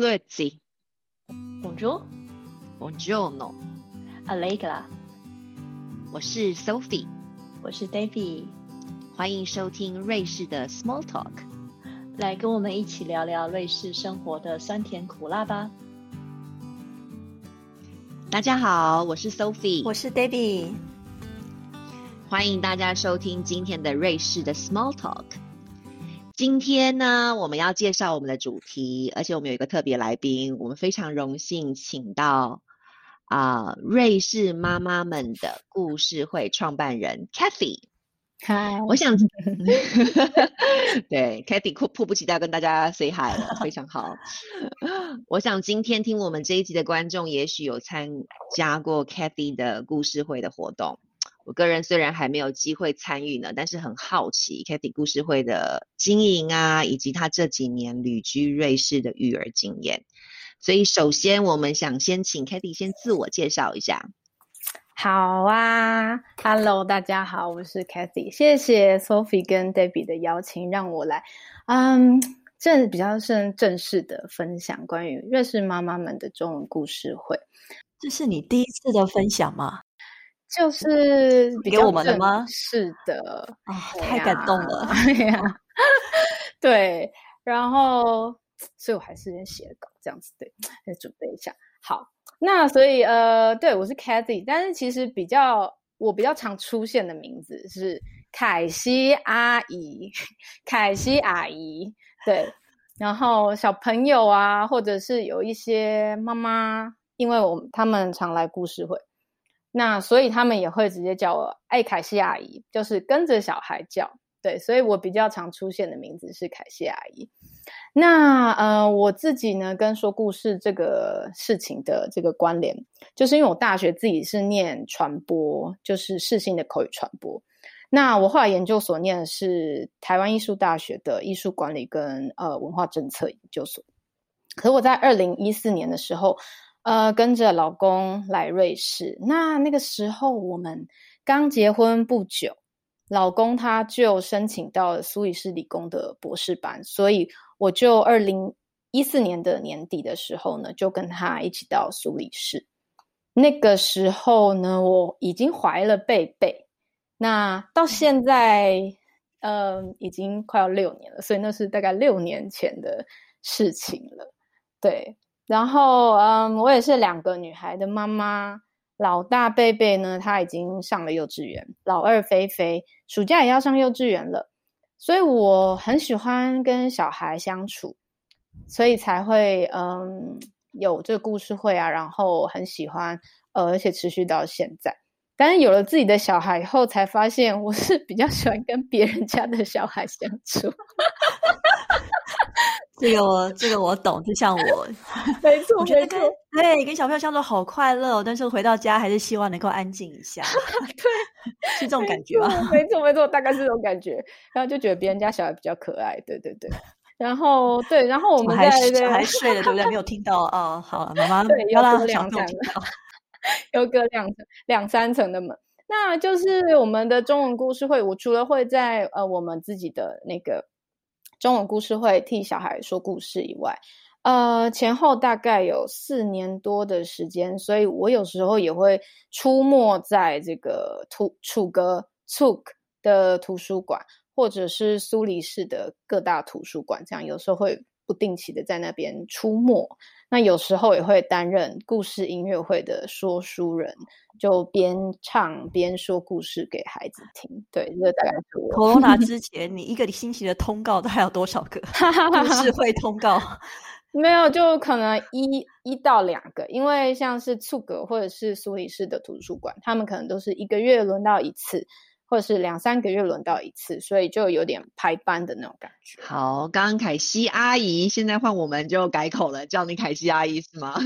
Grazie. Bonjour. Buongiorno. Allegra. 我是 Sophie，我是 Davy，欢迎收听瑞士的 Small Talk。来跟我们一起聊聊瑞士生活的酸甜苦辣吧。大家好，我是 Sophie，我是 Davy，欢迎大家收听今天的瑞士的 Small Talk。今天呢，我们要介绍我们的主题，而且我们有一个特别来宾，我们非常荣幸请到啊、瑞士妈妈们的故事会创办人 Kathy。嗨，我想，对 Kathy 迫迫不及待跟大家 say hi 了，非常好。我想今天听我们这一集的观众，也许有参加过 Kathy 的故事会的活动。我个人虽然还没有机会参与呢，但是很好奇 Kathy 故事会的经营啊，以及她这几年旅居瑞士的育儿经验。所以首先，我们想先请 Kathy 先自我介绍一下。好啊，Hello，大家好，我是 Kathy，谢谢 Sophie 跟 Debbie 的邀请，让我来，嗯，正比较正正式的分享关于瑞士妈妈们的中文故事会，这是你第一次的分享吗？就是比给我们的吗是的，啊、对太感动了！哎呀，对，然后，所以我还是先写稿这样子，对，再准备一下。好，那所以呃，对我是 Cathy，但是其实比较我比较常出现的名字是凯西阿姨，凯西阿姨，对。然后小朋友啊，或者是有一些妈妈，因为我他们常来故事会，那所以他们也会直接叫我艾凯西阿姨，就是跟着小孩叫。对，所以我比较常出现的名字是凯西阿姨。那呃，我自己呢，跟说故事这个事情的这个关联，就是因为我大学自己是念传播，就是视性的口语传播。那我后来研究所念的是台湾艺术大学的艺术管理跟呃文化政策研究所。可我在二零一四年的时候，呃，跟着老公来瑞士。那那个时候我们刚结婚不久，老公他就申请到了苏黎世理工的博士班，所以我就二零一四年的年底的时候呢，就跟他一起到苏黎世。那个时候呢，我已经怀了贝贝，那到现在，呃，已经快要六年了，所以那是大概六年前的事情了。对，然后嗯，我也是两个女孩的妈妈。老大贝贝呢，她已经上了幼稚园，老二菲菲暑假也要上幼稚园了，所以我很喜欢跟小孩相处，所以才会嗯有这个故事会啊，然后很喜欢，呃，而且持续到现在。但是有了自己的小孩以后，才发现我是比较喜欢跟别人家的小孩相处。这个我这个我懂，就像我，没错，我觉得跟对跟小朋友相处好快乐哦，但是回到家还是希望能够安静一下，对，是这种感觉吗？没错，没错，大概是这种感觉。然后就觉得别人家小孩比较可爱，对对对。然后对，然后我们还在还睡了，对不对？没有听到哦。好，妈妈 对有两层。有个两层、两三层的门。那就是我们的中文故事会。我除了会在呃我们自己的那个中文故事会替小孩说故事以外，呃前后大概有四年多的时间，所以我有时候也会出没在这个图楚格 took 的图书馆，或者是苏黎世的各大图书馆，这样有时候会不定期的在那边出没。那有时候也会担任故事音乐会的说书人，就边唱边说故事给孩子听。对，这大概是我。Corona 之前，你一个星期的通告大概有多少个故事会通告？没有，就可能一一到两个，因为像是促格或者是苏黎世的图书馆，他们可能都是一个月轮到一次，或者是两三个月轮到一次，所以就有点排班的那种感觉。好，刚刚凯西阿姨，现在换我们就改口了，叫你凯西阿姨是吗？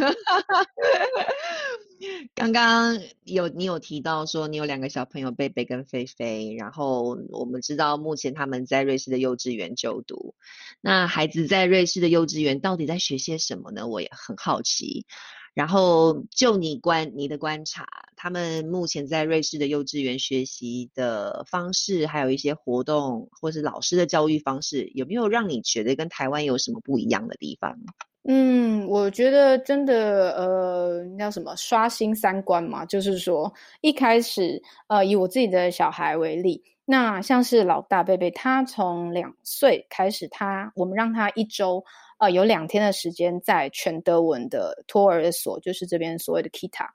刚刚有你有提到说你有两个小朋友贝贝跟菲菲，然后我们知道目前他们在瑞士的幼稚园就读。那孩子在瑞士的幼稚园到底在学些什么呢？我也很好奇。然后就你观你的观察，他们目前在瑞士的幼稚园学习的方式，还有一些活动或是老师的教育方式，有没有让你觉得跟台湾有什么不一样的地方？嗯，我觉得真的，呃，叫什么刷新三观嘛？就是说，一开始，呃，以我自己的小孩为例，那像是老大贝贝，他从两岁开始，他我们让他一周，呃，有两天的时间在全德文的托儿所，就是这边所谓的 Kita，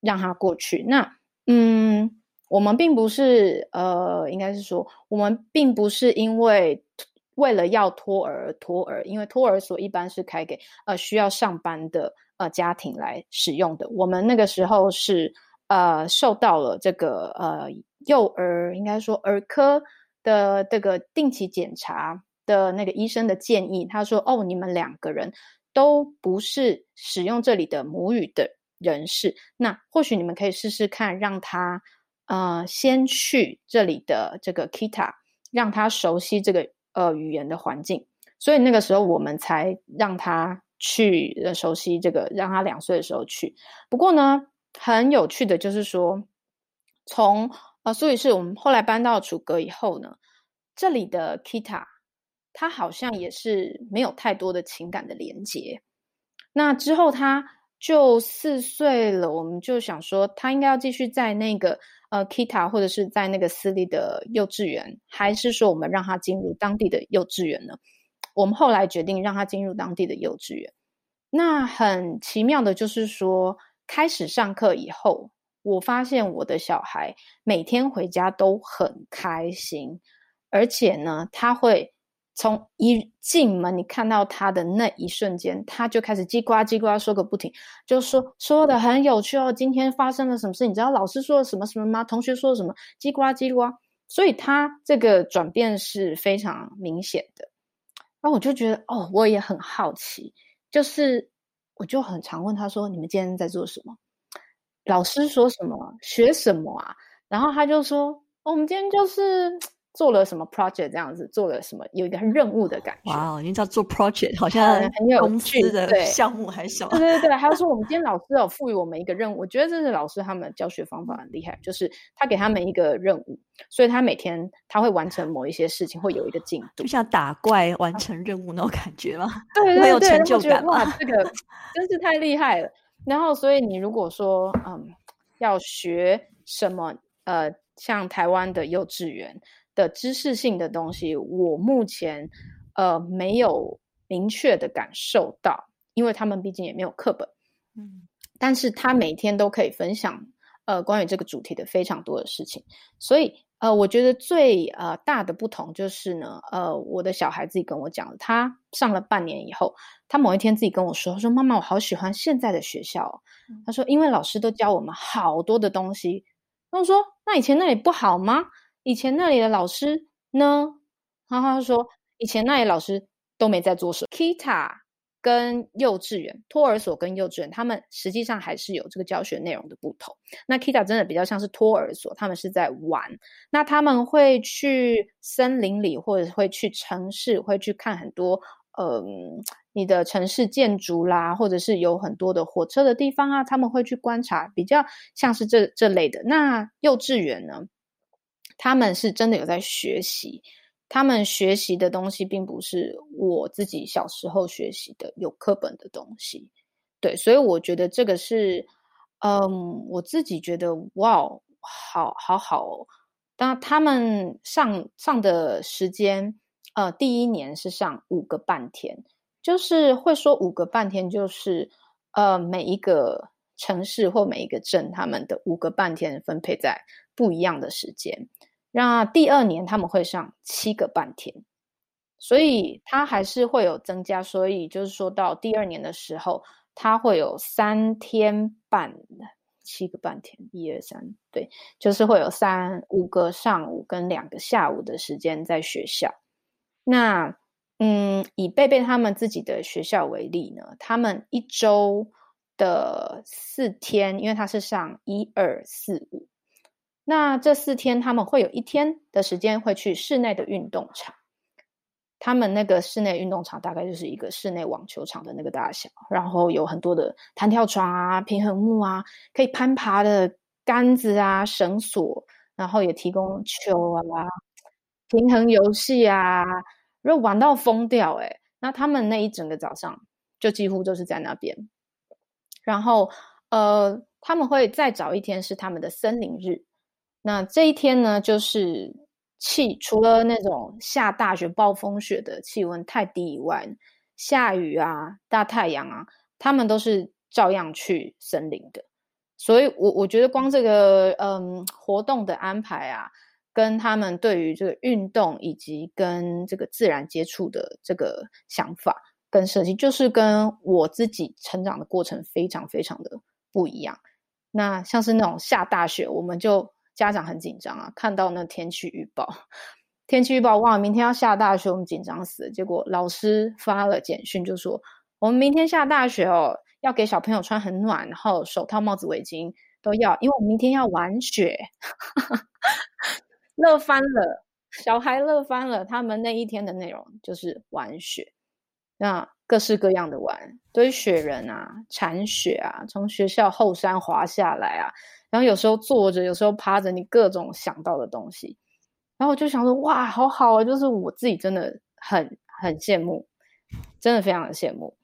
让他过去。那，嗯，我们并不是，呃，应该是说，我们并不是因为。为了要托儿托儿，因为托儿所一般是开给呃需要上班的呃家庭来使用的。我们那个时候是呃受到了这个呃幼儿应该说儿科的这个定期检查的那个医生的建议，他说：“哦，你们两个人都不是使用这里的母语的人士，那或许你们可以试试看，让他呃先去这里的这个 Kita，让他熟悉这个。”呃，语言的环境，所以那个时候我们才让他去熟悉这个，让他两岁的时候去。不过呢，很有趣的就是说，从啊苏黎世我们后来搬到楚格以后呢，这里的 Kita 他好像也是没有太多的情感的连接。那之后他就四岁了，我们就想说他应该要继续在那个。呃，Kita 或者是在那个私立的幼稚园，还是说我们让他进入当地的幼稚园呢？我们后来决定让他进入当地的幼稚园。那很奇妙的就是说，开始上课以后，我发现我的小孩每天回家都很开心，而且呢，他会。从一进门，你看到他的那一瞬间，他就开始叽呱叽呱说个不停，就说说的很有趣哦。今天发生了什么事？你知道老师说了什么什么吗？同学说了什么？叽呱叽呱。所以他这个转变是非常明显的。然后我就觉得，哦，我也很好奇，就是我就很常问他说：“你们今天在做什么？老师说什么？学什么啊？”然后他就说：“我们今天就是。”做了什么 project 这样子，做了什么有一个任务的感觉。哇哦，你知道做 project 好像很有公司的项目还小。对对对，还有说我们今天老师有赋予我们一个任务，我觉得这是老师他们教学方法很厉害，就是他给他们一个任务，所以他每天他会完成某一些事情，会有一个进度，就像打怪完成任务那种感觉吗？对 对对，有成就感哇，这个真是太厉害了。然后，所以你如果说嗯要学什么呃，像台湾的幼稚园。的知识性的东西，我目前呃没有明确的感受到，因为他们毕竟也没有课本，嗯，但是他每天都可以分享呃关于这个主题的非常多的事情，所以呃我觉得最呃大的不同就是呢，呃我的小孩自己跟我讲，他上了半年以后，他某一天自己跟我说，说妈妈我好喜欢现在的学校，他说因为老师都教我们好多的东西，那我说那以前那里不好吗？以前那里的老师呢？然后他说，以前那里老师都没在做什么。Kita 跟幼稚园、托儿所跟幼稚园，他们实际上还是有这个教学内容的不同。那 Kita 真的比较像是托儿所，他们是在玩。那他们会去森林里，或者会去城市，会去看很多嗯，你的城市建筑啦，或者是有很多的火车的地方啊，他们会去观察，比较像是这这类的。那幼稚园呢？他们是真的有在学习，他们学习的东西并不是我自己小时候学习的有课本的东西，对，所以我觉得这个是，嗯，我自己觉得哇，好好好，那他们上上的时间，呃，第一年是上五个半天，就是会说五个半天，就是呃，每一个城市或每一个镇，他们的五个半天分配在不一样的时间。那第二年他们会上七个半天，所以他还是会有增加。所以就是说到第二年的时候，他会有三天半，七个半天，一二三，对，就是会有三五个上午跟两个下午的时间在学校。那嗯，以贝贝他们自己的学校为例呢，他们一周的四天，因为他是上一二四五。那这四天他们会有一天的时间会去室内的运动场，他们那个室内运动场大概就是一个室内网球场的那个大小，然后有很多的弹跳床啊、平衡木啊、可以攀爬的杆子啊、绳索，然后也提供球啊、平衡游戏啊，如果玩到疯掉，哎，那他们那一整个早上。就几乎都是在那边。然后呃，他们会再找一天是他们的森林日。那这一天呢，就是气除了那种下大雪、暴风雪的气温太低以外，下雨啊、大太阳啊，他们都是照样去森林的。所以，我我觉得光这个嗯活动的安排啊，跟他们对于这个运动以及跟这个自然接触的这个想法跟设计，就是跟我自己成长的过程非常非常的不一样。那像是那种下大雪，我们就。家长很紧张啊，看到那天气预报，天气预报哇，明天要下大雪，我们紧张死了。结果老师发了简讯，就说我们明天下大雪哦，要给小朋友穿很暖，然后手套、帽子、围巾都要，因为我们明天要玩雪，乐翻了，小孩乐翻了。他们那一天的内容就是玩雪，那各式各样的玩，堆雪人啊，铲雪啊，从学校后山滑下来啊。然后有时候坐着，有时候趴着，你各种想到的东西，然后我就想说，哇，好好啊！就是我自己真的很很羡慕，真的非常的羡慕。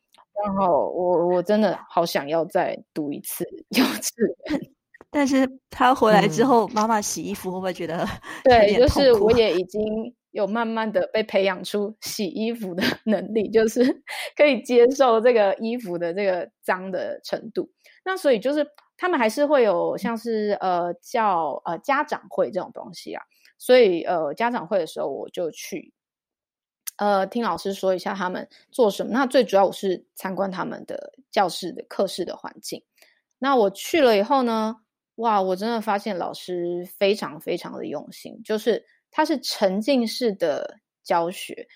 然后我我真的好想要再读一次幼稚园。但是他回来之后，妈妈洗衣服会不会觉得 对？就是我 也已经有慢慢的被培养出洗衣服的能力，就是可以接受这个衣服的这个脏的程度。那所以就是。他们还是会有像是呃叫呃家长会这种东西啊，所以呃家长会的时候我就去，呃听老师说一下他们做什么。那最主要我是参观他们的教室的课室的环境。那我去了以后呢，哇，我真的发现老师非常非常的用心，就是他是沉浸式的教学，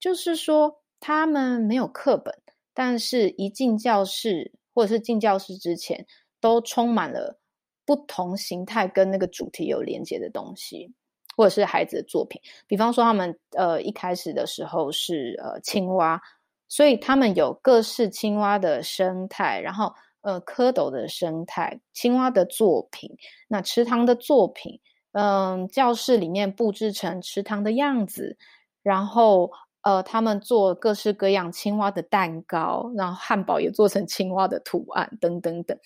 就是说他们没有课本，但是一进教室或者是进教室之前。都充满了不同形态跟那个主题有连接的东西，或者是孩子的作品。比方说，他们呃一开始的时候是呃青蛙，所以他们有各式青蛙的生态，然后呃蝌蚪的生态，青蛙的作品，那池塘的作品，嗯，教室里面布置成池塘的样子，然后。呃，他们做各式各样青蛙的蛋糕，然后汉堡也做成青蛙的图案，等等等。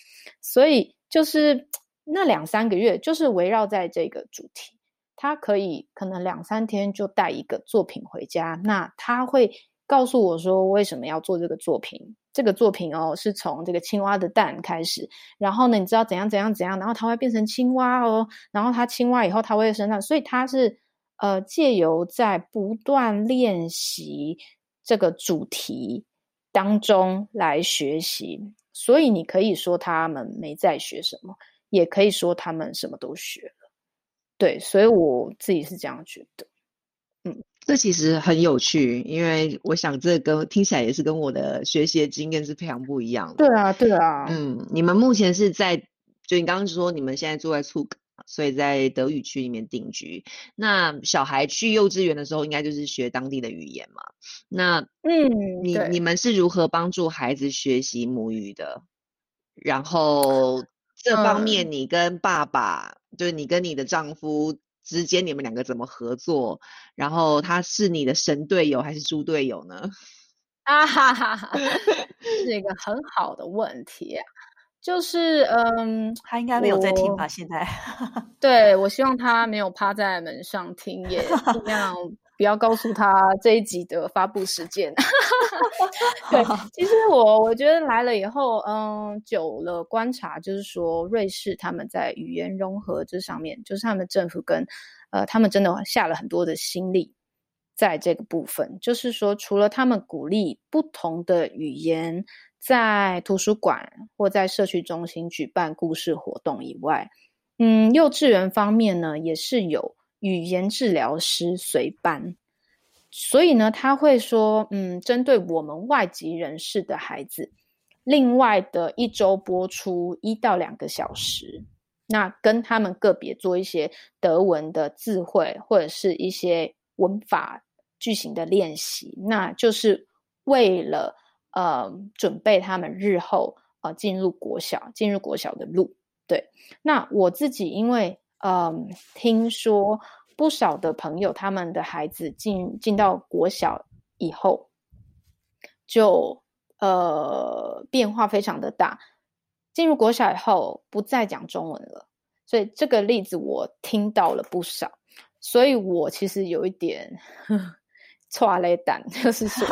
所以就是那两三个月，就是围绕在这个主题。他可以可能两三天就带一个作品回家。那他会告诉我说，为什么要做这个作品？这个作品哦，是从这个青蛙的蛋开始。然后呢，你知道怎样怎样怎样，然后它会变成青蛙哦。然后它青蛙以后，它会生长。所以它是。呃，借由在不断练习这个主题当中来学习，所以你可以说他们没在学什么，也可以说他们什么都学了。对，所以我自己是这样觉得。嗯，这其实很有趣，因为我想这跟听起来也是跟我的学习经验是非常不一样的。对啊，对啊。嗯，你们目前是在，就你刚刚说你们现在住在处。所以在德语区里面定居。那小孩去幼稚园的时候，应该就是学当地的语言嘛？那嗯，你你们是如何帮助孩子学习母语的？然后这方面，你跟爸爸，就是你跟你的丈夫之间，你们两个怎么合作？然后他是你的神队友还是猪队友呢？啊哈哈哈，是一个很好的问题。就是嗯，他应该没有在听吧？现在，对我希望他没有趴在门上听，也尽量不要告诉他这一集的发布时间。对，其实我我觉得来了以后，嗯，久了观察，就是说瑞士他们在语言融合这上面，就是他们政府跟呃，他们真的下了很多的心力在这个部分。就是说，除了他们鼓励不同的语言。在图书馆或在社区中心举办故事活动以外，嗯，幼稚园方面呢也是有语言治疗师随班，所以呢他会说，嗯，针对我们外籍人士的孩子，另外的一周播出一到两个小时，那跟他们个别做一些德文的字汇或者是一些文法句型的练习，那就是为了。呃，准备他们日后呃进入国小，进入国小的路。对，那我自己因为嗯，听说不少的朋友他们的孩子进进到国小以后，就呃变化非常的大。进入国小以后，不再讲中文了，所以这个例子我听到了不少，所以我其实有一点错雷胆，就是说，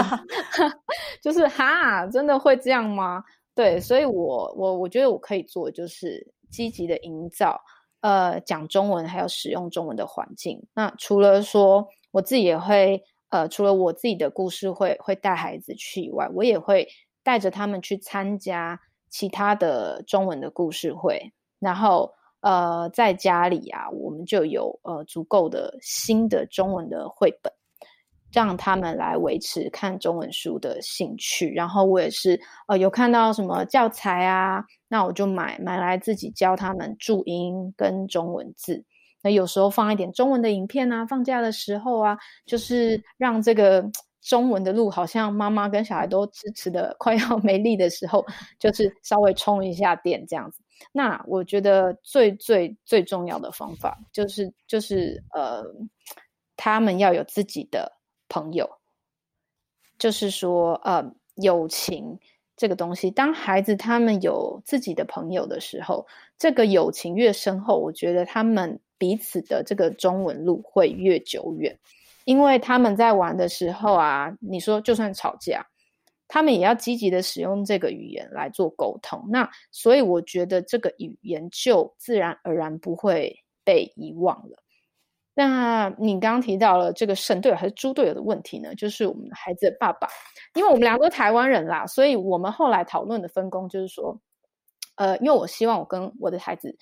就是哈，真的会这样吗？对，所以我我我觉得我可以做，就是积极的营造呃讲中文还有使用中文的环境。那除了说我自己也会呃，除了我自己的故事会会带孩子去以外，我也会带着他们去参加。其他的中文的故事会，然后呃，在家里啊，我们就有呃足够的新的中文的绘本，让他们来维持看中文书的兴趣。然后我也是呃有看到什么教材啊，那我就买买来自己教他们注音跟中文字。那有时候放一点中文的影片啊，放假的时候啊，就是让这个。中文的路好像妈妈跟小孩都支持的快要 没力的时候，就是稍微充一下电这样子。那我觉得最最最重要的方法就是就是呃，他们要有自己的朋友，就是说呃，友情这个东西，当孩子他们有自己的朋友的时候，这个友情越深厚，我觉得他们彼此的这个中文路会越久远。因为他们在玩的时候啊，你说就算吵架，他们也要积极的使用这个语言来做沟通。那所以我觉得这个语言就自然而然不会被遗忘了。那你刚刚提到了这个神队友还是猪队友的问题呢？就是我们的孩子的爸爸，因为我们两个都台湾人啦，所以我们后来讨论的分工就是说，呃，因为我希望我跟我的孩子，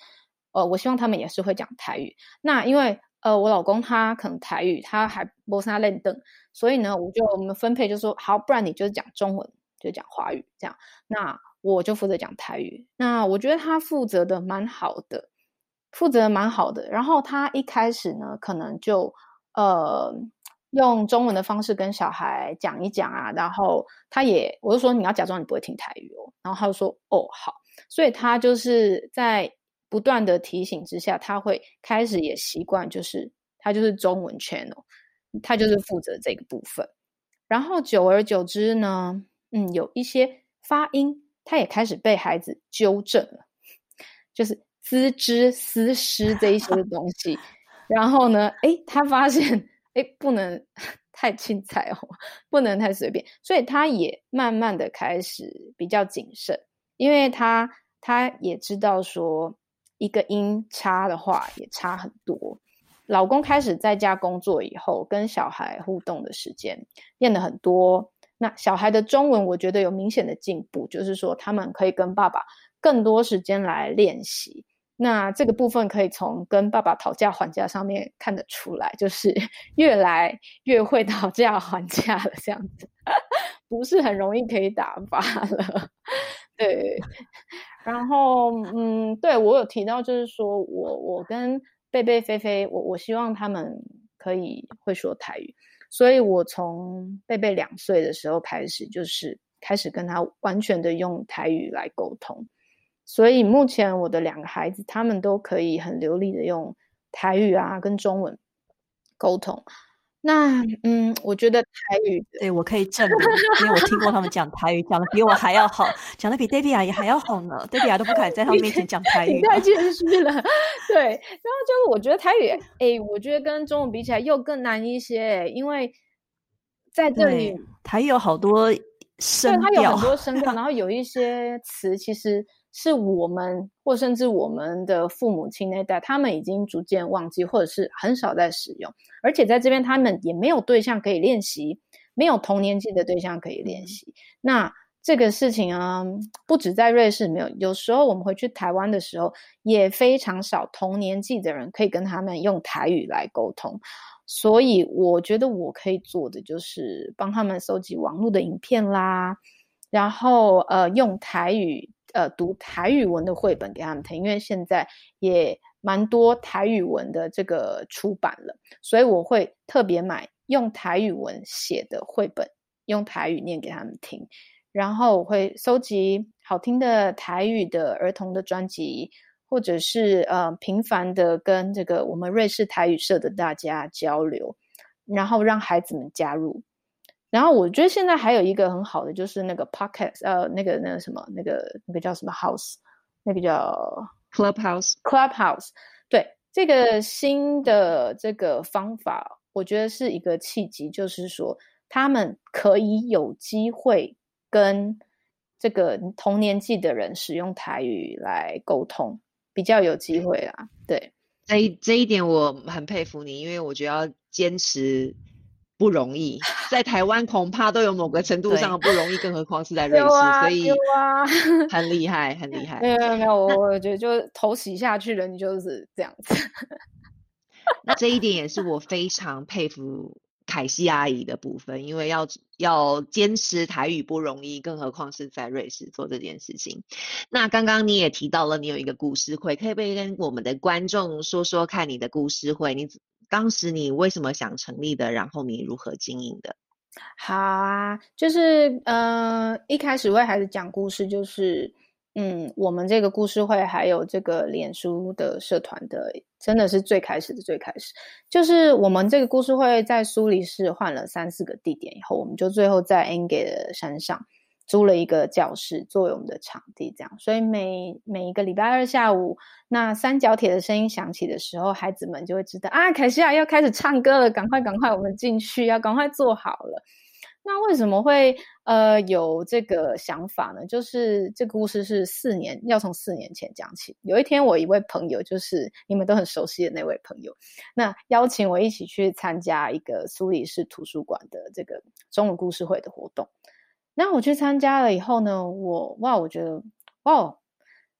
呃，我希望他们也是会讲台语。那因为呃，我老公他可能台语，他还波沙练邓，所以呢，我就我们分配就说好，不然你就是讲中文，就讲华语这样。那我就负责讲台语。那我觉得他负责的蛮好的，负责蛮好的。然后他一开始呢，可能就呃用中文的方式跟小孩讲一讲啊，然后他也我就说你要假装你不会听台语哦，然后他就说哦好，所以他就是在。不断的提醒之下，他会开始也习惯，就是他就是中文 channel，他就是负责这个部分。然后久而久之呢，嗯，有一些发音，他也开始被孩子纠正了，就是丝织、丝诗这一些东西。然后呢，诶，他发现，诶，不能 太轻彩哦，不能太随便，所以他也慢慢的开始比较谨慎，因为他他也知道说。一个音差的话也差很多。老公开始在家工作以后，跟小孩互动的时间变得很多。那小孩的中文，我觉得有明显的进步，就是说他们可以跟爸爸更多时间来练习。那这个部分可以从跟爸爸讨价还价上面看得出来，就是 越来越会讨价还价了，这样子不是很容易可以打发了。对。然后，嗯，对我有提到，就是说我我跟贝贝、菲菲，我我希望他们可以会说台语，所以我从贝贝两岁的时候开始，就是开始跟他完全的用台语来沟通。所以目前我的两个孩子，他们都可以很流利的用台语啊跟中文沟通。那嗯，我觉得台语对我可以证明，因为我听过他们讲台语，讲的比我还要好，讲的比 Debbie 阿姨还要好呢。Debbie 阿姨都不敢在他们面前讲台语，太谦虚了。对，然后就是我觉得台语，哎，我觉得跟中文比起来又更难一些，因为在这里台语有好多声调，它有很多声调，然后有一些词其实。是我们，或甚至我们的父母亲那代，他们已经逐渐忘记，或者是很少在使用。而且在这边，他们也没有对象可以练习，没有同年纪的对象可以练习。那这个事情啊，不止在瑞士没有，有时候我们回去台湾的时候，也非常少同年纪的人可以跟他们用台语来沟通。所以，我觉得我可以做的就是帮他们搜集网络的影片啦，然后呃，用台语。呃，读台语文的绘本给他们听，因为现在也蛮多台语文的这个出版了，所以我会特别买用台语文写的绘本，用台语念给他们听。然后我会收集好听的台语的儿童的专辑，或者是呃频繁的跟这个我们瑞士台语社的大家交流，然后让孩子们加入。然后我觉得现在还有一个很好的就是那个 podcast，呃，那个那个什么，那个那个叫什么 house，那个叫 Clubhouse Clubhouse。对，这个新的这个方法，我觉得是一个契机，就是说他们可以有机会跟这个同年纪的人使用台语来沟通，比较有机会啊。对，这这一点我很佩服你，因为我觉得要坚持。不容易，在台湾恐怕都有某个程度上的不容易，更何况是在瑞士，所以很厉害，很厉害。没有没有，我我觉得就头洗下去了，你就是这样子。那这一点也是我非常佩服凯西阿姨的部分，因为要要坚持台语不容易，更何况是在瑞士做这件事情。那刚刚你也提到了，你有一个故事会，可以不可以跟我们的观众说说看你的故事会？你。当时你为什么想成立的？然后你如何经营的？好啊，就是呃，一开始为孩子讲故事，就是嗯，我们这个故事会还有这个脸书的社团的，真的是最开始的最开始，就是我们这个故事会在苏黎世换了三四个地点以后，我们就最后在 Ang 的山上。租了一个教室作为我们的场地，这样，所以每每一个礼拜二下午，那三角铁的声音响起的时候，孩子们就会知道啊，凯西亚要开始唱歌了，赶快赶快，我们进去，要赶快做好了。那为什么会呃有这个想法呢？就是这个故事是四年，要从四年前讲起。有一天，我一位朋友，就是你们都很熟悉的那位朋友，那邀请我一起去参加一个苏黎世图书馆的这个中文故事会的活动。那我去参加了以后呢，我哇，我觉得哦，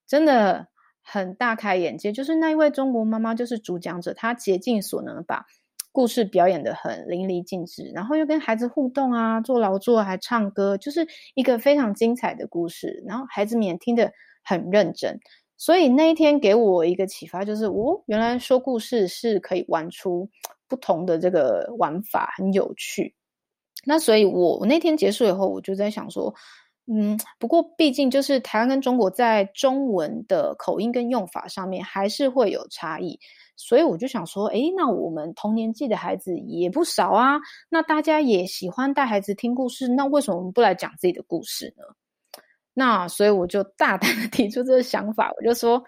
真的很大开眼界。就是那一位中国妈妈，就是主讲者，她竭尽所能把故事表演的很淋漓尽致，然后又跟孩子互动啊，做劳作还唱歌，就是一个非常精彩的故事。然后孩子们也听得很认真，所以那一天给我一个启发，就是哦，原来说故事是可以玩出不同的这个玩法，很有趣。那所以，我我那天结束以后，我就在想说，嗯，不过毕竟就是台湾跟中国在中文的口音跟用法上面还是会有差异，所以我就想说，诶，那我们同年纪的孩子也不少啊，那大家也喜欢带孩子听故事，那为什么我们不来讲自己的故事呢？那所以我就大胆的提出这个想法，我就说，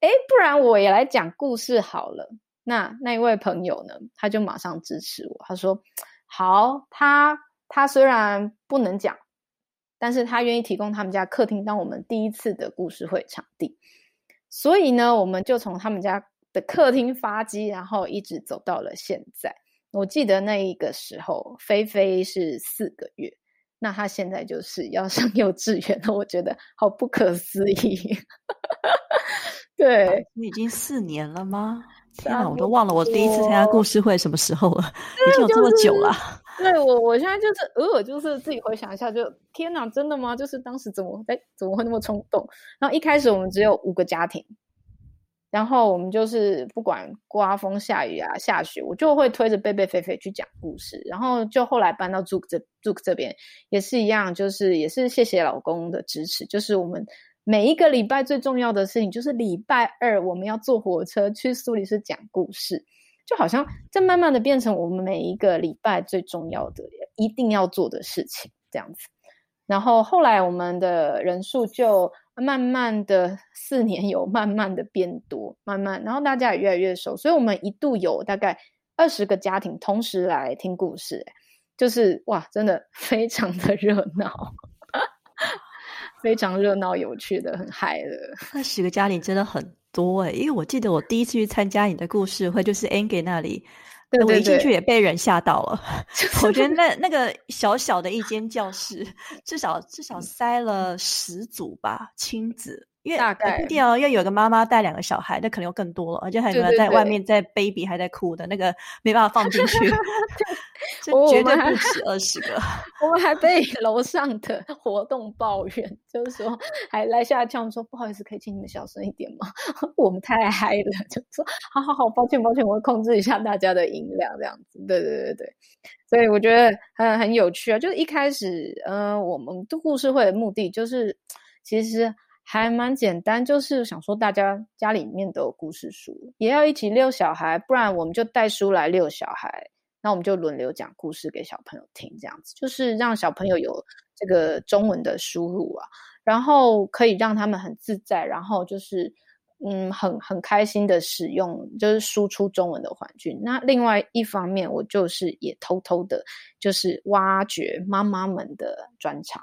诶，不然我也来讲故事好了。那那一位朋友呢，他就马上支持我，他说。好，他他虽然不能讲，但是他愿意提供他们家客厅当我们第一次的故事会场地。所以呢，我们就从他们家的客厅发机，然后一直走到了现在。我记得那一个时候，菲菲是四个月，那他现在就是要上幼稚园了。我觉得好不可思议。对，你已经四年了吗？天哪，我都忘了我第一次参加故事会什么时候了，已经有这么久了。对我，我现在就是偶尔就是自己回想一下，就天哪，真的吗？就是当时怎么哎怎么会那么冲动？然后一开始我们只有五个家庭，然后我们就是不管刮风下雨啊下雪，我就会推着贝贝菲菲去讲故事。然后就后来搬到 Zook 这 Zook 这边也是一样，就是也是谢谢老公的支持，就是我们。每一个礼拜最重要的事情就是礼拜二我们要坐火车去苏黎世讲故事，就好像这慢慢的变成我们每一个礼拜最重要的一定要做的事情这样子。然后后来我们的人数就慢慢的四年有慢慢的变多，慢慢，然后大家也越来越熟，所以我们一度有大概二十个家庭同时来听故事，就是哇，真的非常的热闹。非常热闹、有趣的，很嗨的。那十个家庭真的很多哎，因为我记得我第一次去参加你的故事会，就是 Angie 那里，对我一进去也被人吓到了。我觉得那那个小小的一间教室，至少至少塞了十组吧，亲子。因为不一定哦，要有个妈妈带两个小孩，那可能又更多了，而且还有在外面在 baby 还在哭的那个，没办法放进去 绝对不止二十个。我们还被楼上的活动抱怨，就是说还来下叫说不好意思，可以请你们小声一点吗？我们太嗨了，就说好好好，抱歉抱歉，我会控制一下大家的音量，这样子。对对对对，所以我觉得很很有趣啊。就是一开始，嗯，我们的故事会的目的就是其实。还蛮简单，就是想说大家家里面都有故事书，也要一起遛小孩，不然我们就带书来遛小孩。那我们就轮流讲故事给小朋友听，这样子就是让小朋友有这个中文的输入啊，然后可以让他们很自在，然后就是。嗯，很很开心的使用，就是输出中文的环境。那另外一方面，我就是也偷偷的，就是挖掘妈妈们的专长。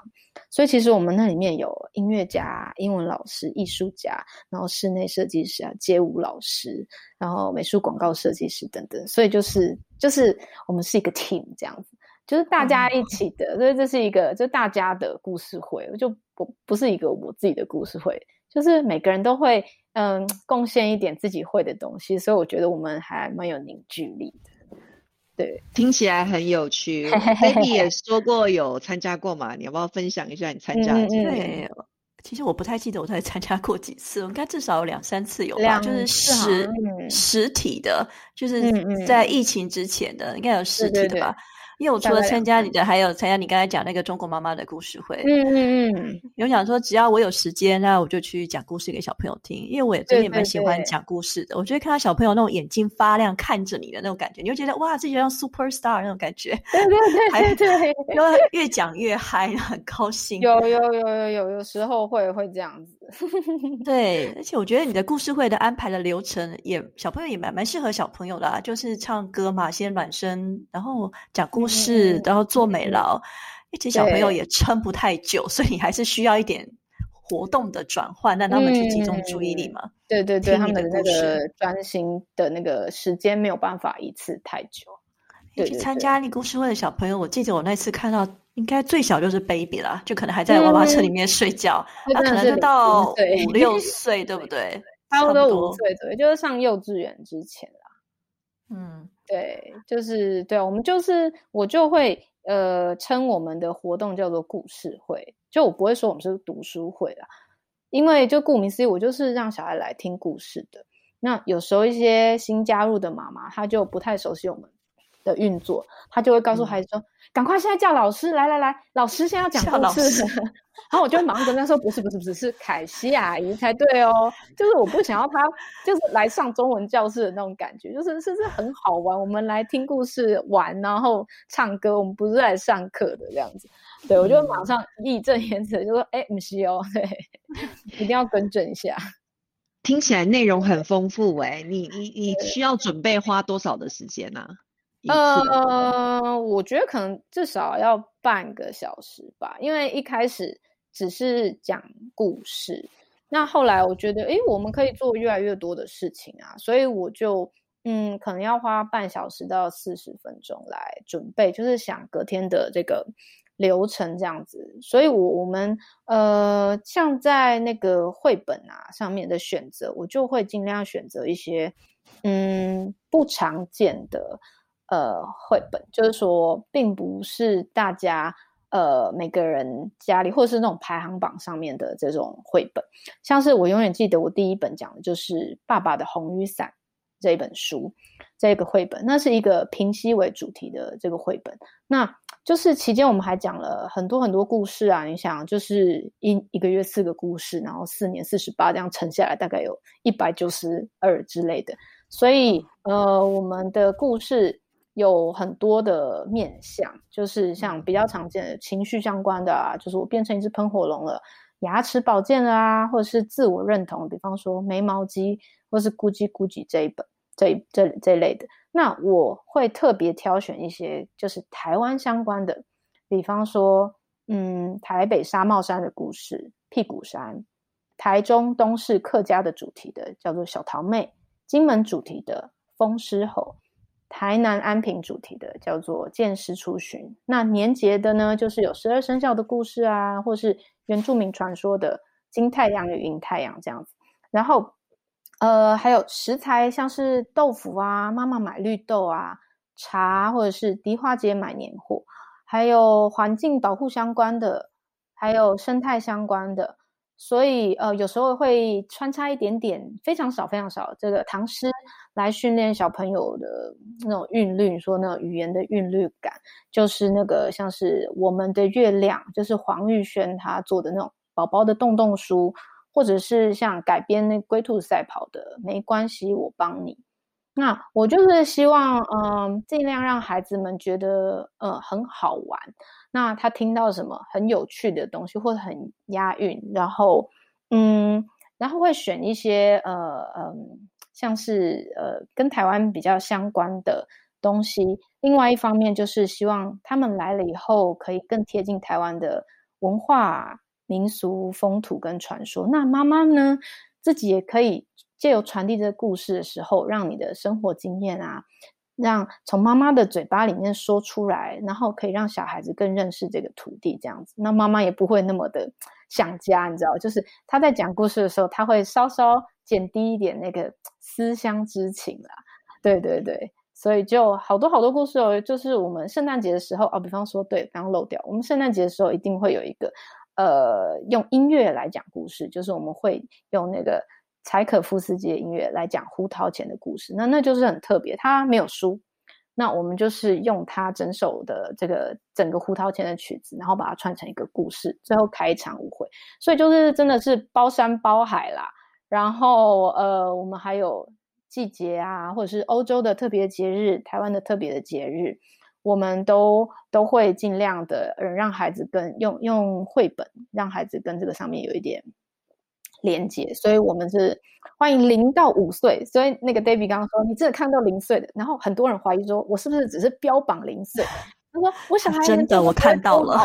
所以其实我们那里面有音乐家、英文老师、艺术家，然后室内设计师啊、街舞老师，然后美术广告设计师等等。所以就是就是我们是一个 team 这样子，就是大家一起的。所以这是一个就大家的故事会，就不不是一个我自己的故事会，就是每个人都会。嗯，贡献一点自己会的东西，所以我觉得我们还蛮有凝聚力的。对，听起来很有趣。Baby 也说过有参加过嘛？你要不要分享一下你参加的？对，其实我不太记得我到底参加过几次，我应该至少有两三次有吧。就是实实体的，就是在疫情之前的，应该有实体的吧。因为我除了参加你的，还有参加你刚才讲那个中国妈妈的故事会。嗯嗯嗯，有想说只要我有时间，那我就去讲故事给小朋友听。因为我也真的蛮喜欢讲故事的。我觉得看到小朋友那种眼睛发亮看着你的那种感觉，你就觉得哇，自己像 super star 那种感觉。对对对对，然后 越讲越嗨，很高兴。有有有有有，有时候会会这样子。对，而且我觉得你的故事会的安排的流程也小朋友也蛮蛮适合小朋友的，就是唱歌嘛，先暖身，然后讲故事，然后做美劳。而且小朋友也撑不太久，所以你还是需要一点活动的转换，让他们去集中注意力嘛。对对对，他们的那个专心的那个时间没有办法一次太久。去参加你故事会的小朋友，我记得我那次看到。应该最小就是 baby 啦，就可能还在娃娃车里面睡觉，他可能就到五六岁，对不对？差不多五岁左右，就是上幼稚园之前啦。嗯，对，就是对，我们就是我就会呃称我们的活动叫做故事会，就我不会说我们是读书会啦，因为就顾名思义，我就是让小孩来听故事的。那有时候一些新加入的妈妈，她就不太熟悉我们。的运作，他就会告诉孩子说：“赶快现在叫老师来来来，老师现在要讲故事。”然后我就忙着跟他说：“不是不是不是，是凯西阿姨才对哦。”就是我不想要他就是来上中文教室的那种感觉，就是是是很好玩。我们来听故事玩，然后唱歌，我们不是来上课的这样子。对我就马上义正言辞就说：“哎，不是哦，对，一定要更正一下。”听起来内容很丰富哎，你你你需要准备花多少的时间呢？呃，我觉得可能至少要半个小时吧，因为一开始只是讲故事，那后来我觉得，诶，我们可以做越来越多的事情啊，所以我就，嗯，可能要花半小时到四十分钟来准备，就是想隔天的这个流程这样子，所以我我们呃，像在那个绘本啊上面的选择，我就会尽量选择一些嗯不常见的。呃，绘本就是说，并不是大家呃每个人家里，或者是那种排行榜上面的这种绘本。像是我永远记得我第一本讲的就是《爸爸的红雨伞》这一本书，这个绘本，那是一个平息为主题的这个绘本。那就是期间我们还讲了很多很多故事啊，你想，就是一一个月四个故事，然后四年四十八这样乘下来，大概有一百九十二之类的。所以呃，我们的故事。有很多的面相，就是像比较常见的情绪相关的啊，就是我变成一只喷火龙了，牙齿保健啊，或者是自我认同，比方说眉毛肌，或是咕叽咕叽这一本，这这这类的，那我会特别挑选一些就是台湾相关的，比方说，嗯，台北沙帽山的故事，屁股山，台中东市客家的主题的叫做小桃妹，金门主题的风狮吼。台南安平主题的叫做见识出巡，那年节的呢，就是有十二生肖的故事啊，或是原住民传说的金太阳与银太阳这样子。然后，呃，还有食材，像是豆腐啊，妈妈买绿豆啊，茶或者是迪化街买年货，还有环境保护相关的，还有生态相关的。所以，呃，有时候会穿插一点点，非常少，非常少这个唐诗来训练小朋友的那种韵律，说那种语言的韵律感，就是那个像是我们的月亮，就是黄玉轩他做的那种宝宝的洞洞书，或者是像改编那龟兔赛跑的没关系，我帮你，那我就是希望，嗯，尽量让孩子们觉得，呃，很好玩。那他听到什么很有趣的东西，或者很押韵，然后，嗯，然后会选一些，呃，嗯，像是，呃，跟台湾比较相关的东西。另外一方面，就是希望他们来了以后，可以更贴近台湾的文化、民俗、风土跟传说。那妈妈呢，自己也可以。借由传递这个故事的时候，让你的生活经验啊，让从妈妈的嘴巴里面说出来，然后可以让小孩子更认识这个土地，这样子，那妈妈也不会那么的想家，你知道，就是他在讲故事的时候，他会稍稍减低一点那个思乡之情啦。对对对，所以就好多好多故事哦，就是我们圣诞节的时候哦，比方说，对，刚刚漏掉，我们圣诞节的时候一定会有一个呃，用音乐来讲故事，就是我们会用那个。柴可夫斯基的音乐来讲胡桃钳的故事，那那就是很特别。他没有书，那我们就是用他整首的这个整个胡桃钳的曲子，然后把它串成一个故事，最后开一场舞会。所以就是真的是包山包海啦。然后呃，我们还有季节啊，或者是欧洲的特别节日、台湾的特别的节日，我们都都会尽量的让孩子跟用用绘本，让孩子跟这个上面有一点。连接，所以我们是欢迎零到五岁。所以那个 David 刚刚说，你真的看到零岁的，然后很多人怀疑说，我是不是只是标榜零岁？他说：“我小孩真的，我看到了。”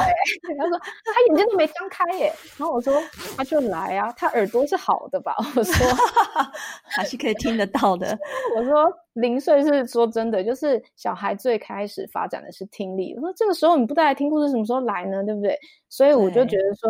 他说：“他眼睛都没张开耶。”然后我说：“他就来啊，他耳朵是好的吧？”我说：“还是可以听得到的。”我说：“零岁是说真的，就是小孩最开始发展的是听力。我说这个时候你不带来听故事，什么时候来呢？对不对？所以我就觉得说，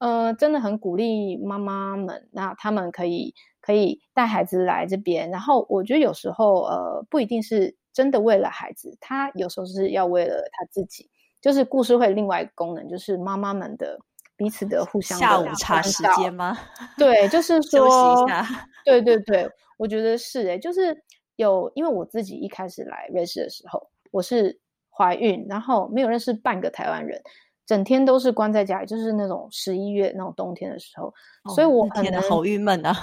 呃，真的很鼓励妈妈们，那他们可以可以带孩子来这边。然后我觉得有时候，呃，不一定是。”真的为了孩子，他有时候是要为了他自己。就是故事会另外一个功能，就是妈妈们的彼此的互相下午茶时间吗？对，就是说 休息一下。对对对，我觉得是诶，就是有，因为我自己一开始来瑞士的时候，我是怀孕，然后没有认识半个台湾人，整天都是关在家里，就是那种十一月那种冬天的时候，所以我天呐，好郁闷啊！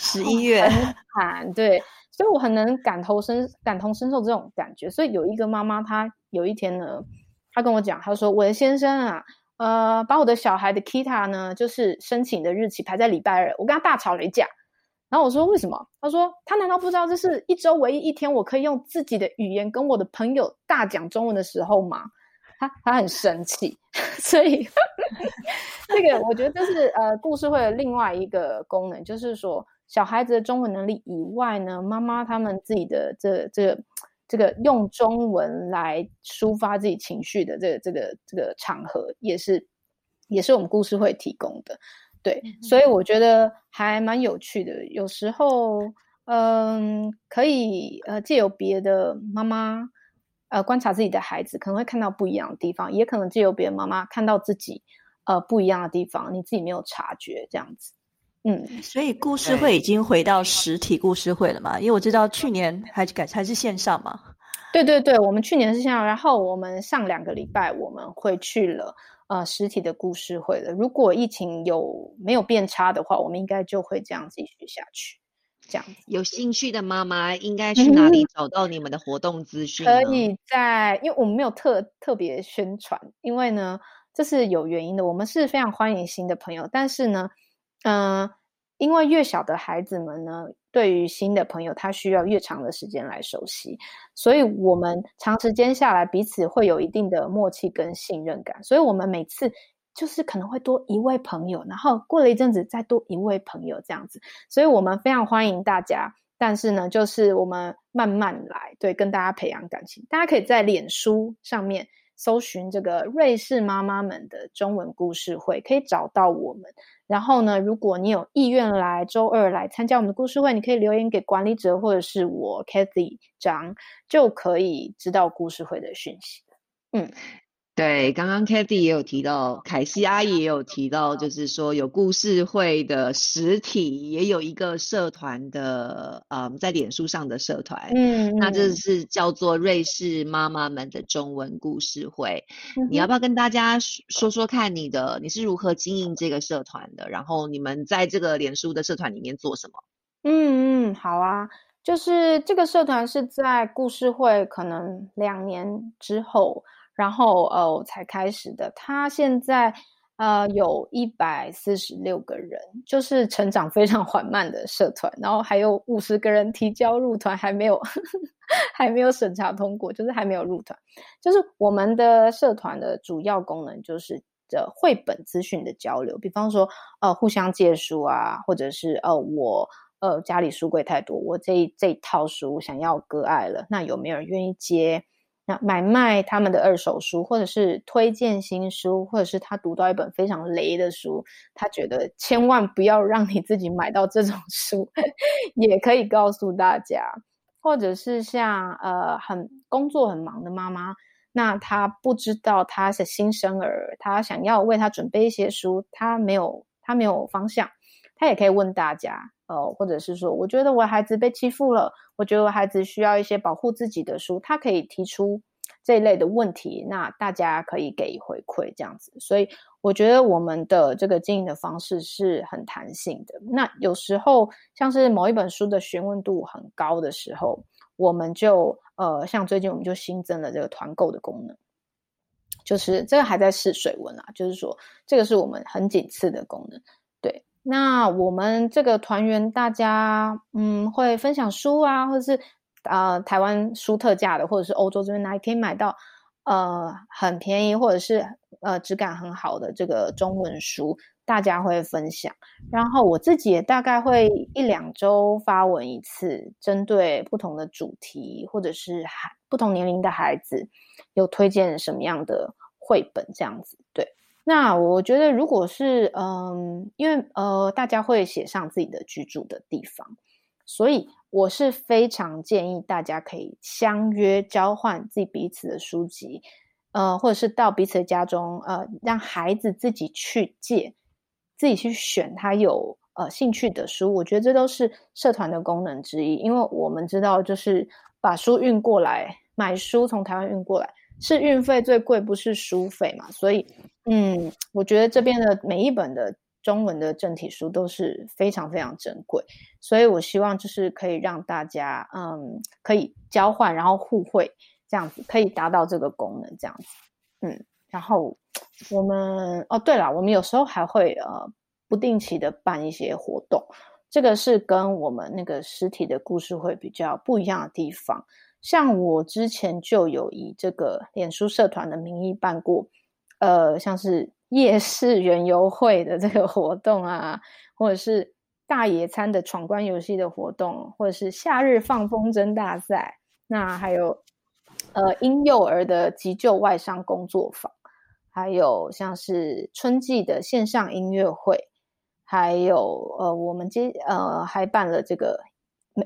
十一月很惨，对。所以我很能感同身感同身受这种感觉。所以有一个妈妈，她有一天呢，她跟我讲，她说：“我的先生啊，呃，把我的小孩的 Kita 呢，就是申请的日期排在礼拜二。我跟他大吵了一架。然后我说：为什么？他说：他难道不知道这是一周唯一一天我可以用自己的语言跟我的朋友大讲中文的时候吗？他他很生气。所以 这个我觉得这是呃故事会的另外一个功能，就是说。小孩子的中文能力以外呢，妈妈他们自己的这这这个用中文来抒发自己情绪的这个这个这个场合，也是也是我们故事会提供的。对，所以我觉得还蛮有趣的。有时候，嗯，可以呃借由别的妈妈呃观察自己的孩子，可能会看到不一样的地方，也可能借由别的妈妈看到自己呃不一样的地方，你自己没有察觉这样子。嗯，所以故事会已经回到实体故事会了嘛？因为我知道去年还改还是线上嘛。对对对，我们去年是线上，然后我们上两个礼拜我们会去了呃实体的故事会了。如果疫情有没有变差的话，我们应该就会这样继续下去。这样，有兴趣的妈妈应该去哪里找到你们的活动资讯？可以在，因为我们没有特特别宣传，因为呢这是有原因的。我们是非常欢迎新的朋友，但是呢。嗯，因为越小的孩子们呢，对于新的朋友，他需要越长的时间来熟悉，所以我们长时间下来，彼此会有一定的默契跟信任感。所以，我们每次就是可能会多一位朋友，然后过了一阵子再多一位朋友这样子。所以我们非常欢迎大家，但是呢，就是我们慢慢来，对，跟大家培养感情。大家可以在脸书上面搜寻这个瑞士妈妈们的中文故事会，可以找到我们。然后呢，如果你有意愿来周二来参加我们的故事会，你可以留言给管理者或者是我 Kathy 张，就可以知道故事会的讯息。嗯。对，刚刚 Kathy 也有提到，凯西阿姨也有提到，就是说有故事会的实体，也有一个社团的，嗯，在脸书上的社团，嗯，那这是叫做瑞士妈妈们的中文故事会。你要不要跟大家说说看你的你是如何经营这个社团的？然后你们在这个脸书的社团里面做什么？嗯嗯，好啊。就是这个社团是在故事会可能两年之后，然后呃才开始的。他现在呃有一百四十六个人，就是成长非常缓慢的社团。然后还有五十个人提交入团，还没有 还没有审查通过，就是还没有入团。就是我们的社团的主要功能就是的绘本资讯的交流，比方说呃互相借书啊，或者是呃我。呃，家里书柜太多，我这这套书想要割爱了，那有没有人愿意接？买卖他们的二手书，或者是推荐新书，或者是他读到一本非常雷的书，他觉得千万不要让你自己买到这种书，也可以告诉大家。或者是像呃很工作很忙的妈妈，那她不知道她是新生儿，她想要为他准备一些书，她没有她没有方向，她也可以问大家。呃，或者是说，我觉得我孩子被欺负了，我觉得我孩子需要一些保护自己的书，他可以提出这一类的问题，那大家可以给回馈这样子。所以我觉得我们的这个经营的方式是很弹性的。那有时候像是某一本书的询问度很高的时候，我们就呃，像最近我们就新增了这个团购的功能，就是这个还在试水温啊，就是说这个是我们很紧次的功能，那我们这个团员大家，嗯，会分享书啊，或者是呃台湾书特价的，或者是欧洲这边哪里可以买到呃很便宜，或者是呃质感很好的这个中文书，大家会分享。然后我自己也大概会一两周发文一次，针对不同的主题或者是孩不同年龄的孩子，有推荐什么样的绘本这样子，对。那我觉得，如果是嗯，因为呃，大家会写上自己的居住的地方，所以我是非常建议大家可以相约交换自己彼此的书籍，呃，或者是到彼此的家中，呃，让孩子自己去借，自己去选他有呃兴趣的书。我觉得这都是社团的功能之一，因为我们知道，就是把书运过来，买书从台湾运过来。是运费最贵，不是书费嘛？所以，嗯，我觉得这边的每一本的中文的正体书都是非常非常珍贵，所以我希望就是可以让大家，嗯，可以交换，然后互惠这样子，可以达到这个功能这样子，嗯，然后我们哦，对了，我们有时候还会呃不定期的办一些活动，这个是跟我们那个实体的故事会比较不一样的地方。像我之前就有以这个脸书社团的名义办过，呃，像是夜市园游会的这个活动啊，或者是大野餐的闯关游戏的活动，或者是夏日放风筝大赛，那还有呃婴幼儿的急救外伤工作坊，还有像是春季的线上音乐会，还有呃我们接呃还办了这个。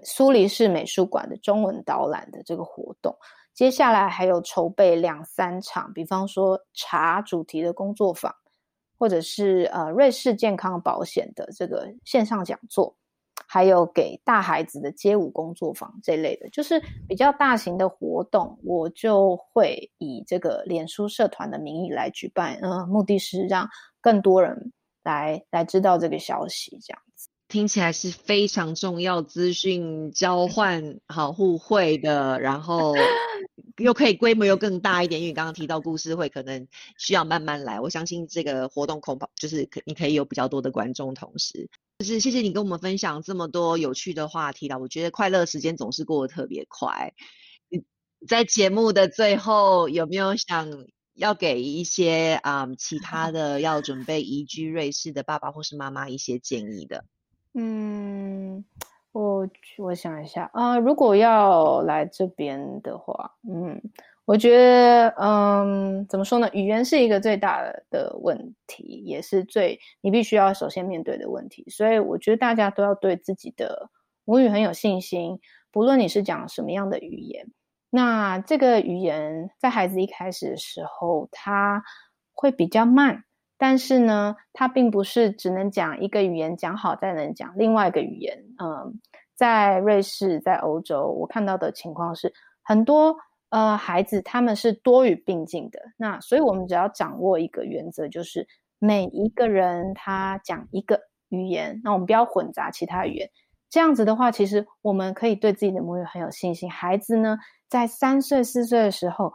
苏黎世美术馆的中文导览的这个活动，接下来还有筹备两三场，比方说茶主题的工作坊，或者是呃瑞士健康保险的这个线上讲座，还有给大孩子的街舞工作坊这类的，就是比较大型的活动，我就会以这个脸书社团的名义来举办，嗯，目的是让更多人来来知道这个消息，这样子。听起来是非常重要资讯交换、好互惠的，然后 又可以规模又更大一点。因为刚刚提到故事会，可能需要慢慢来。我相信这个活动恐怕就是可你可以有比较多的观众，同时就是谢谢你跟我们分享这么多有趣的话题了。我觉得快乐时间总是过得特别快。你在节目的最后有没有想要给一些啊其他的要准备移居瑞士的爸爸或是妈妈一些建议的？嗯，我我想一下啊，如果要来这边的话，嗯，我觉得，嗯，怎么说呢？语言是一个最大的问题，也是最你必须要首先面对的问题。所以，我觉得大家都要对自己的母语很有信心，不论你是讲什么样的语言。那这个语言在孩子一开始的时候，他会比较慢。但是呢，它并不是只能讲一个语言讲好再能讲另外一个语言。嗯，在瑞士，在欧洲，我看到的情况是很多呃孩子他们是多语并进的。那所以我们只要掌握一个原则，就是每一个人他讲一个语言，那我们不要混杂其他语言，这样子的话，其实我们可以对自己的母语很有信心。孩子呢，在三岁四岁的时候，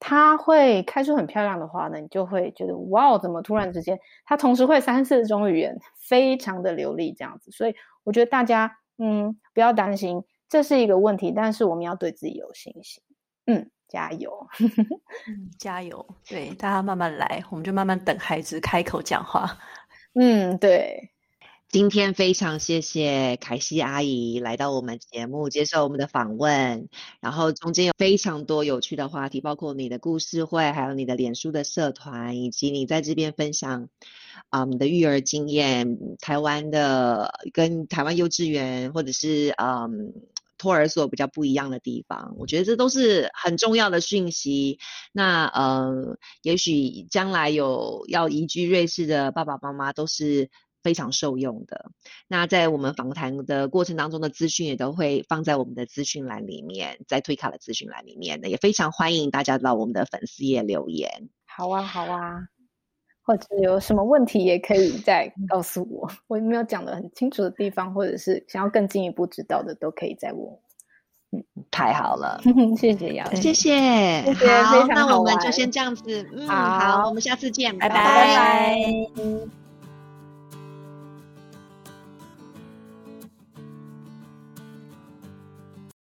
他会开出很漂亮的花呢，你就会觉得哇，怎么突然之间他同时会三四种语言，非常的流利这样子。所以我觉得大家嗯不要担心，这是一个问题，但是我们要对自己有信心。嗯，加油，加油。对，大家慢慢来，我们就慢慢等孩子开口讲话。嗯，对。今天非常谢谢凯西阿姨来到我们节目接受我们的访问，然后中间有非常多有趣的话题，包括你的故事会，还有你的脸书的社团，以及你在这边分享啊你的育儿经验，台湾的跟台湾幼稚园或者是嗯托儿所比较不一样的地方，我觉得这都是很重要的讯息。那呃，也许将来有要移居瑞士的爸爸妈妈都是。非常受用的。那在我们访谈的过程当中的资讯也都会放在我们的资讯栏里面，在推卡的资讯栏里面呢，也非常欢迎大家到我们的粉丝页留言。好啊，好啊，或者有什么问题也可以再告诉我，我没有讲的很清楚的地方，或者是想要更进一步知道的，都可以再问。嗯，太好了，谢谢姚，谢谢，谢谢，好，那我们就先这样子，嗯，好，我们下次见，拜拜。